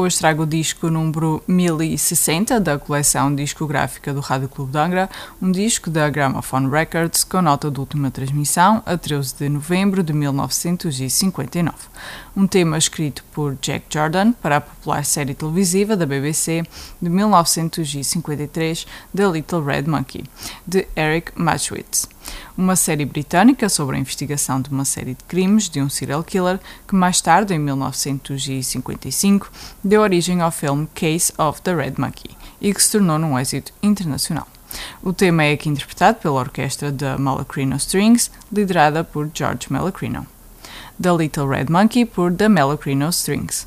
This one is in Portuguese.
Hoje trago o disco número 1060 da coleção discográfica do Rádio Clube de Angra, um disco da Gramophone Records com nota de última transmissão a 13 de novembro de 1959. Um tema escrito por Jack Jordan para a popular série televisiva da BBC de 1953, The Little Red Monkey, de Eric Matchwitz uma série britânica sobre a investigação de uma série de crimes de um serial killer que mais tarde, em 1955, deu origem ao filme Case of the Red Monkey e que se tornou num êxito internacional. O tema é aqui interpretado pela orquestra da Malacrino Strings, liderada por George Malacrino. The Little Red Monkey por The Malacrino Strings.